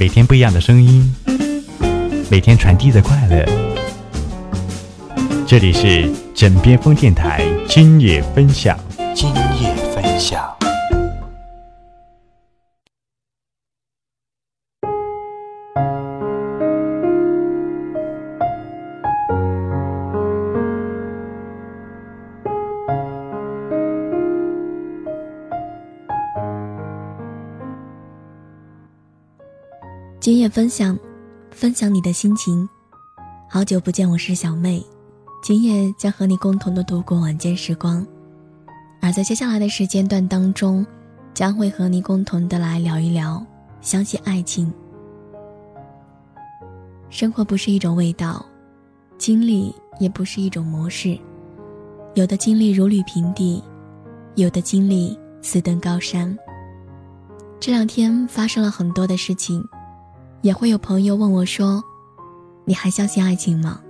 每天不一样的声音，每天传递的快乐。这里是枕边风电台今夜分享。今夜分享，分享你的心情。好久不见，我是小妹。今夜将和你共同的度过晚间时光，而在接下来的时间段当中，将会和你共同的来聊一聊相信爱情。生活不是一种味道，经历也不是一种模式。有的经历如履平地，有的经历似登高山。这两天发生了很多的事情。也会有朋友问我说：“你还相信爱情吗？”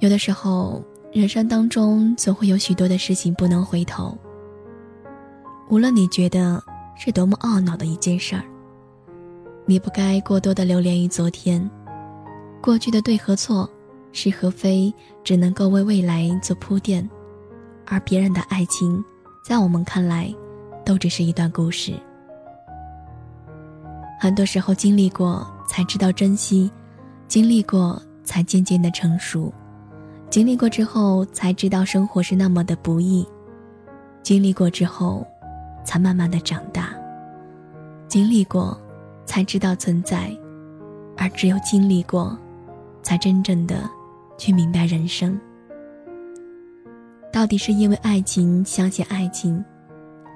有的时候，人生当中总会有许多的事情不能回头。无论你觉得是多么懊恼的一件事儿，你不该过多的留恋于昨天，过去的对和错、是和非，只能够为未来做铺垫，而别人的爱情，在我们看来，都只是一段故事。很多时候经历过才知道珍惜，经历过才渐渐的成熟，经历过之后才知道生活是那么的不易，经历过之后，才慢慢的长大，经历过，才知道存在，而只有经历过，才真正的去明白人生。到底是因为爱情相信爱情，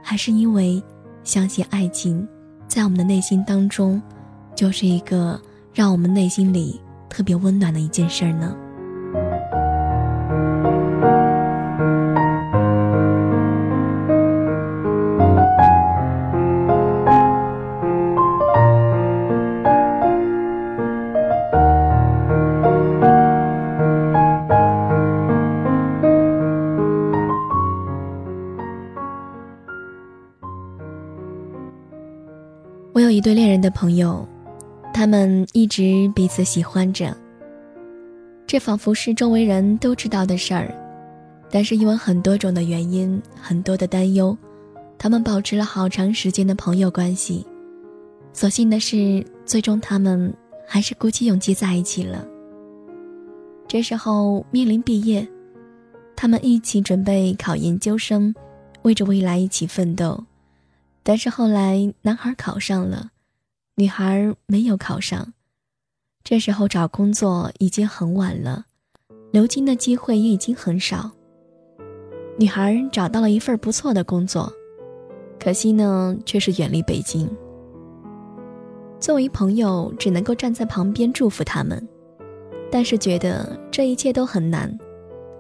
还是因为相信爱情？在我们的内心当中，就是一个让我们内心里特别温暖的一件事儿呢。一对恋人的朋友，他们一直彼此喜欢着。这仿佛是周围人都知道的事儿，但是因为很多种的原因，很多的担忧，他们保持了好长时间的朋友关系。所幸的是，最终他们还是鼓起勇气在一起了。这时候面临毕业，他们一起准备考研究生，为着未来一起奋斗。但是后来，男孩考上了，女孩没有考上。这时候找工作已经很晚了，留京的机会也已经很少。女孩找到了一份不错的工作，可惜呢，却是远离北京。作为朋友，只能够站在旁边祝福他们，但是觉得这一切都很难。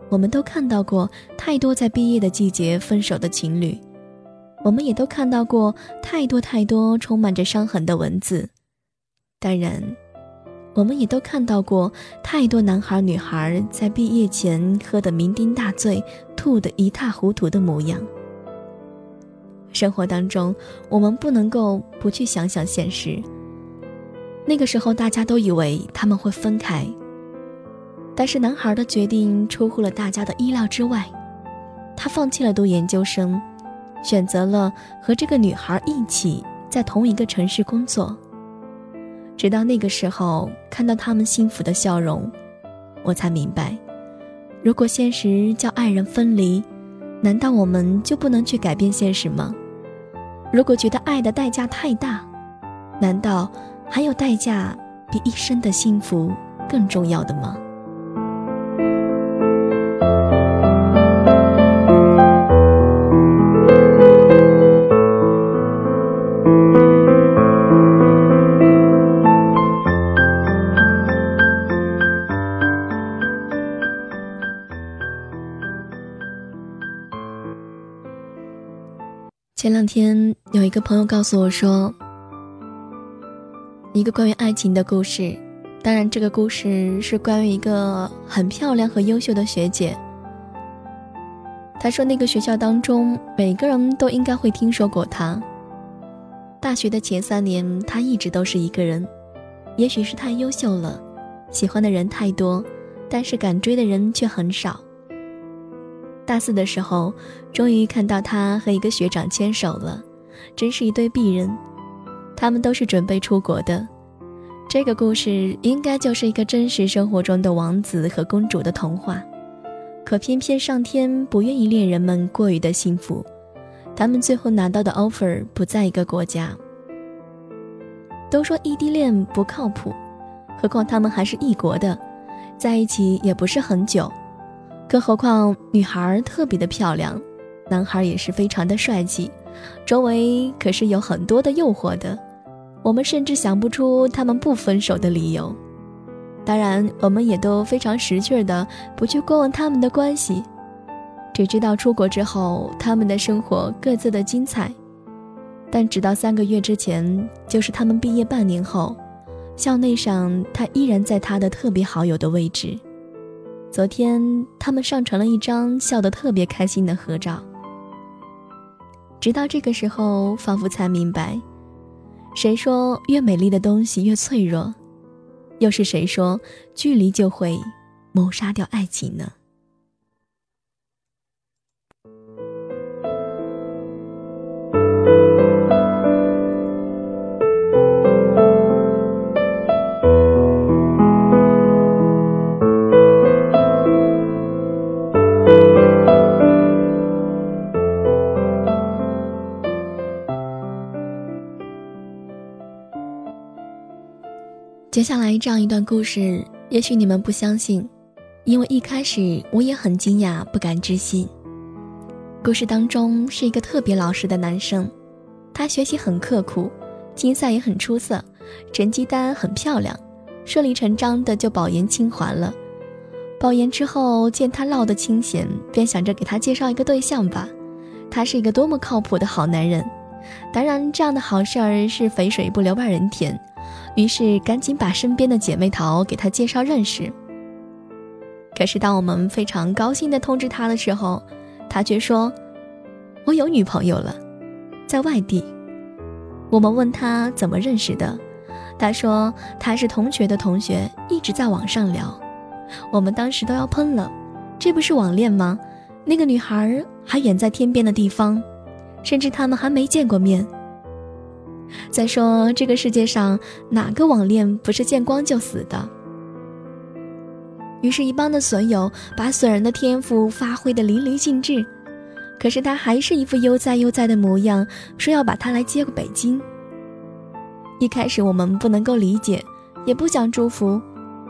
我们都看到过太多在毕业的季节分手的情侣。我们也都看到过太多太多充满着伤痕的文字，当然，我们也都看到过太多男孩女孩在毕业前喝得酩酊大醉、吐得一塌糊涂的模样。生活当中，我们不能够不去想想现实。那个时候，大家都以为他们会分开，但是男孩的决定出乎了大家的意料之外，他放弃了读研究生。选择了和这个女孩一起在同一个城市工作。直到那个时候，看到他们幸福的笑容，我才明白，如果现实叫爱人分离，难道我们就不能去改变现实吗？如果觉得爱的代价太大，难道还有代价比一生的幸福更重要的吗？前两天有一个朋友告诉我说，一个关于爱情的故事。当然，这个故事是关于一个很漂亮和优秀的学姐。他说，那个学校当中每个人都应该会听说过她。大学的前三年，他一直都是一个人，也许是太优秀了，喜欢的人太多，但是敢追的人却很少。大四的时候，终于看到他和一个学长牵手了，真是一对璧人。他们都是准备出国的。这个故事应该就是一个真实生活中的王子和公主的童话，可偏偏上天不愿意恋人们过于的幸福。他们最后拿到的 offer 不在一个国家。都说异地恋不靠谱，何况他们还是异国的，在一起也不是很久。更何况女孩特别的漂亮，男孩也是非常的帅气，周围可是有很多的诱惑的。我们甚至想不出他们不分手的理由。当然，我们也都非常识趣的不去过问他们的关系。只知道出国之后，他们的生活各自的精彩。但直到三个月之前，就是他们毕业半年后，校内上他依然在他的特别好友的位置。昨天他们上传了一张笑得特别开心的合照。直到这个时候，仿佛才明白，谁说越美丽的东西越脆弱？又是谁说距离就会谋杀掉爱情呢？来这样一段故事，也许你们不相信，因为一开始我也很惊讶，不敢置信。故事当中是一个特别老实的男生，他学习很刻苦，竞赛也很出色，成绩单很漂亮，顺理成章的就保研清华了。保研之后见他落得清闲，便想着给他介绍一个对象吧。他是一个多么靠谱的好男人，当然这样的好事儿是肥水不流外人田。于是赶紧把身边的姐妹淘给他介绍认识。可是当我们非常高兴地通知他的时候，他却说：“我有女朋友了，在外地。”我们问他怎么认识的，他说他是同学的同学，一直在网上聊。我们当时都要喷了，这不是网恋吗？那个女孩还远在天边的地方，甚至他们还没见过面。再说，这个世界上哪个网恋不是见光就死的？于是，一帮的损友把损人的天赋发挥的淋漓尽致，可是他还是一副悠哉悠哉的模样，说要把他来接回北京。一开始我们不能够理解，也不想祝福，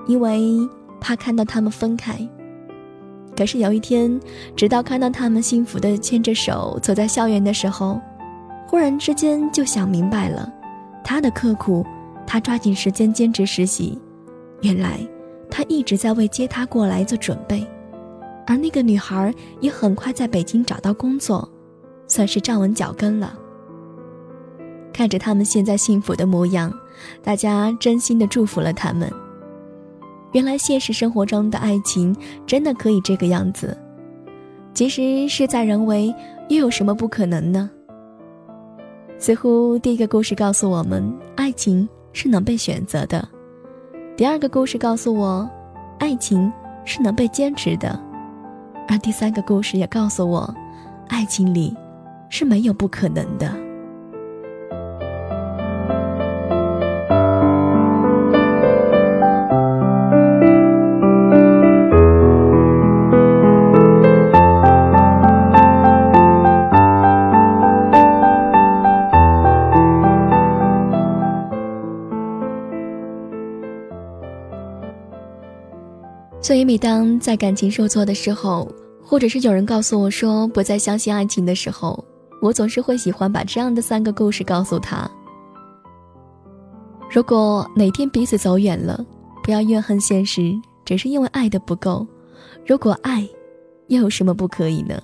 因为怕看到他们分开。可是有一天，直到看到他们幸福的牵着手走在校园的时候。忽然之间就想明白了，他的刻苦，他抓紧时间兼职实习，原来他一直在为接他过来做准备，而那个女孩也很快在北京找到工作，算是站稳脚跟了。看着他们现在幸福的模样，大家真心的祝福了他们。原来现实生活中的爱情真的可以这个样子，其实事在人为，又有什么不可能呢？似乎第一个故事告诉我们，爱情是能被选择的；第二个故事告诉我，爱情是能被坚持的；而第三个故事也告诉我，爱情里是没有不可能的。所以，每当在感情受挫的时候，或者是有人告诉我说不再相信爱情的时候，我总是会喜欢把这样的三个故事告诉他：如果哪天彼此走远了，不要怨恨现实，只是因为爱的不够。如果爱，又有什么不可以呢？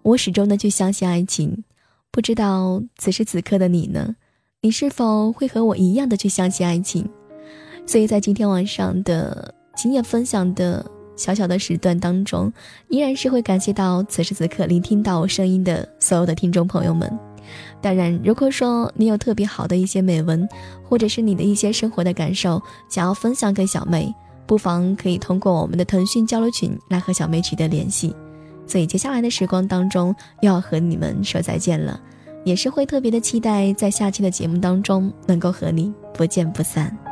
我始终的去相信爱情。不知道此时此刻的你呢？你是否会和我一样的去相信爱情？所以在今天晚上的。今夜分享的小小的时段当中，依然是会感谢到此时此刻聆听到我声音的所有的听众朋友们。当然，如果说你有特别好的一些美文，或者是你的一些生活的感受，想要分享给小妹，不妨可以通过我们的腾讯交流群来和小妹取得联系。所以接下来的时光当中，又要和你们说再见了，也是会特别的期待在下期的节目当中能够和你不见不散。